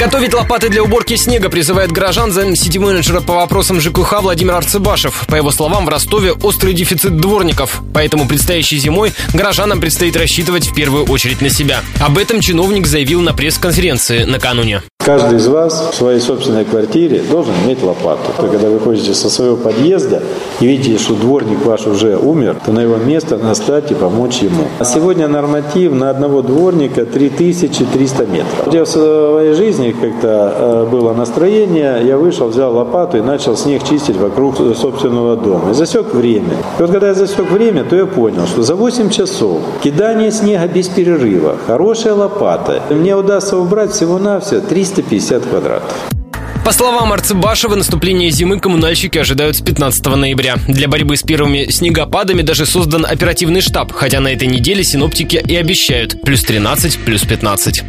Готовить лопаты для уборки снега призывает горожан зам сити-менеджера по вопросам ЖКХ Владимир Арцебашев. По его словам, в Ростове острый дефицит дворников. Поэтому предстоящей зимой горожанам предстоит рассчитывать в первую очередь на себя. Об этом чиновник заявил на пресс-конференции накануне. Каждый из вас в своей собственной квартире должен иметь лопату. Когда вы ходите со своего подъезда и видите, что дворник ваш уже умер, то на его место настать и помочь ему. А сегодня норматив на одного дворника 3300 метров. Я в своей жизни как-то э, было настроение, я вышел, взял лопату и начал снег чистить вокруг собственного дома. И засек время. И вот когда я засек время, то я понял, что за 8 часов кидание снега без перерыва, хорошая лопата, мне удастся убрать всего-навсего 300 350 квадратов. По словам Арцебашева, наступление зимы коммунальщики ожидают с 15 ноября. Для борьбы с первыми снегопадами даже создан оперативный штаб, хотя на этой неделе синоптики и обещают плюс 13, плюс 15.